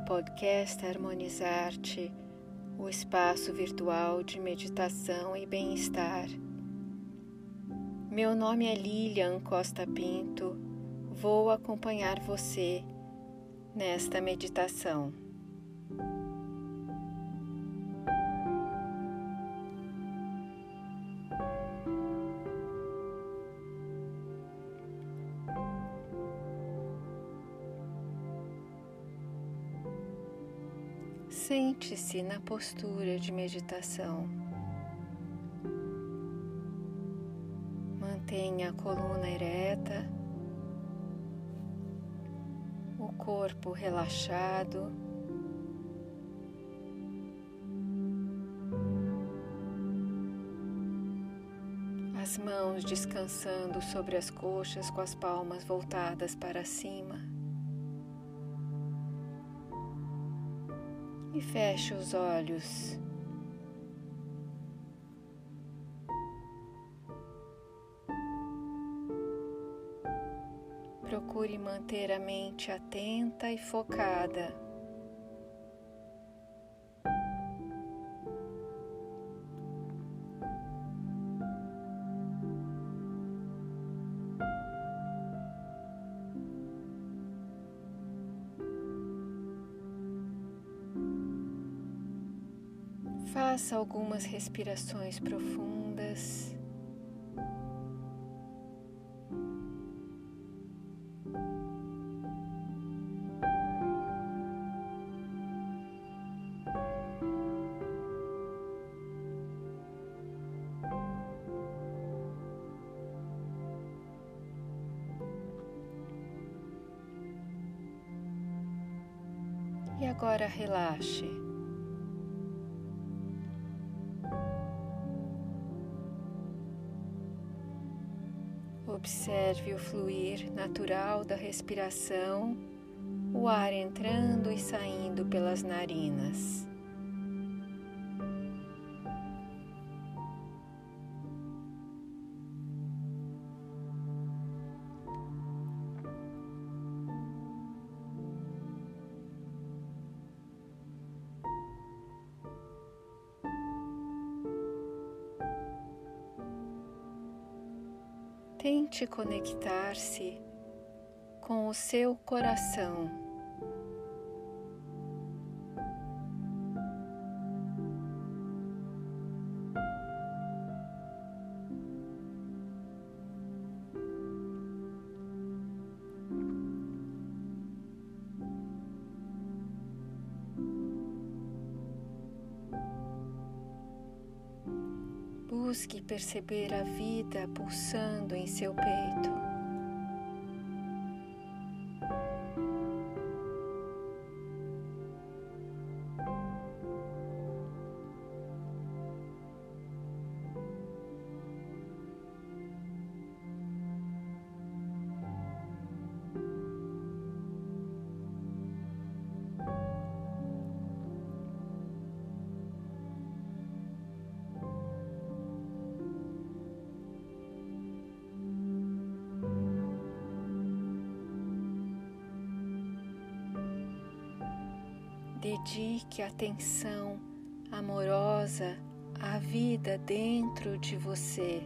podcast Harmonizar-te, o espaço virtual de meditação e bem-estar. Meu nome é Lilian Costa Pinto, vou acompanhar você nesta meditação. Sente-se na postura de meditação. Mantenha a coluna ereta, o corpo relaxado. As mãos descansando sobre as coxas com as palmas voltadas para cima. E feche os olhos. Procure manter a mente atenta e focada. Faça algumas respirações profundas. E agora relaxe. Observe o fluir natural da respiração, o ar entrando e saindo pelas narinas. Tente conectar-se com o seu coração. Busque perceber a vida pulsando em seu peito. Dedique atenção amorosa à vida dentro de você.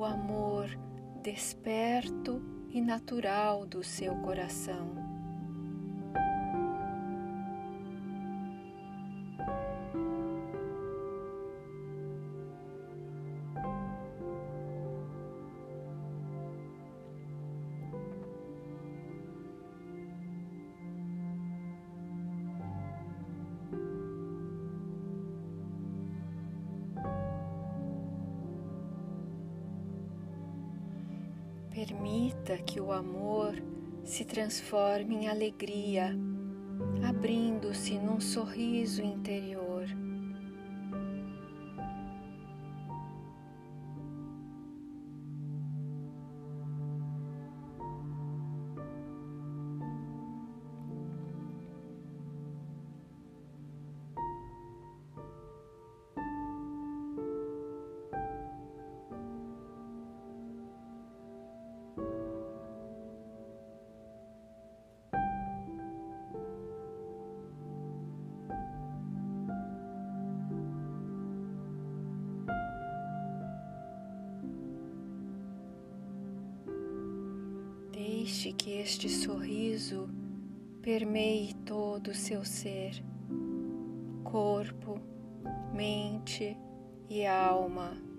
O amor desperto e natural do seu coração. Permita que o amor se transforme em alegria, abrindo-se num sorriso interior. Deixe que este sorriso permeie todo o seu ser, corpo, mente e alma.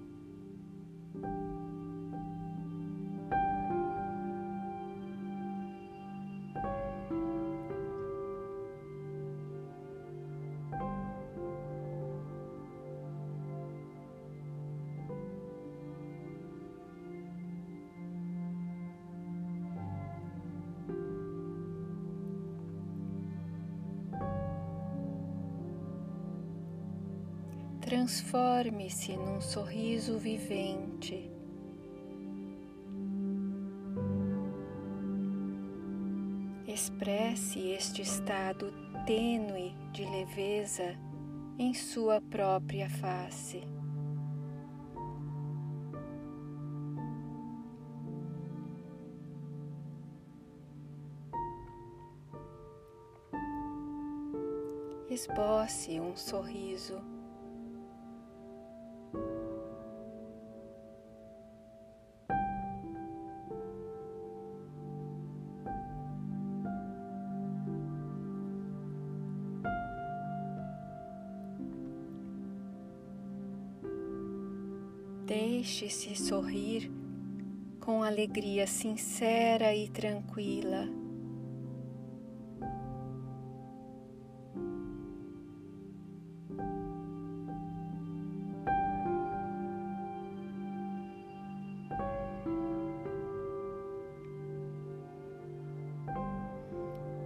Transforme-se num sorriso vivente. Expresse este estado tênue de leveza em sua própria face. Esboce um sorriso Deixe-se sorrir com alegria sincera e tranquila.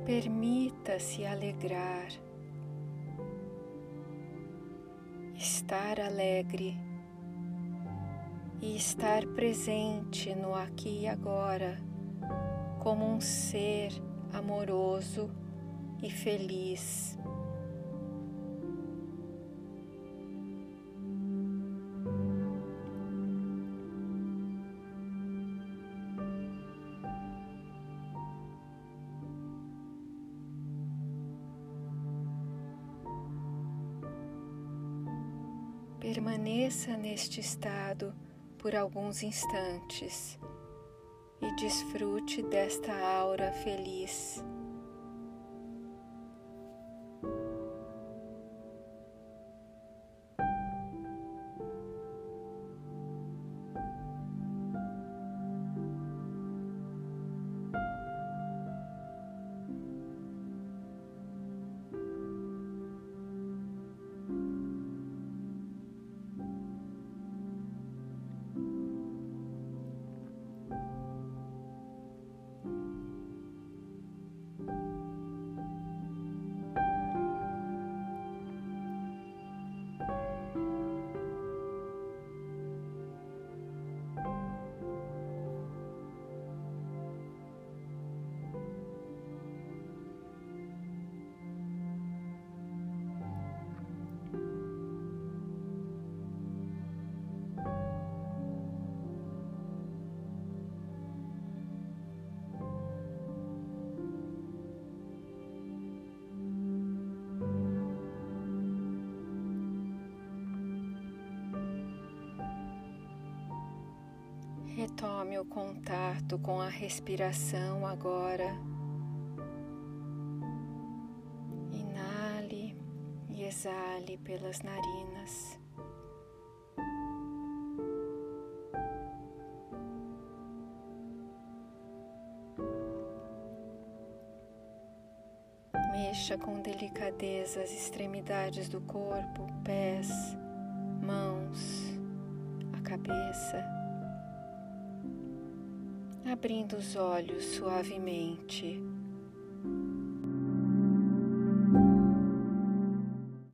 Permita-se alegrar, estar alegre e estar presente no aqui e agora como um ser amoroso e feliz. Permaneça neste estado por alguns instantes e desfrute desta aura feliz. Retome o contato com a respiração agora. Inale e exale pelas narinas. Mexa com delicadeza as extremidades do corpo, pés, mãos, a cabeça abrindo os olhos suavemente.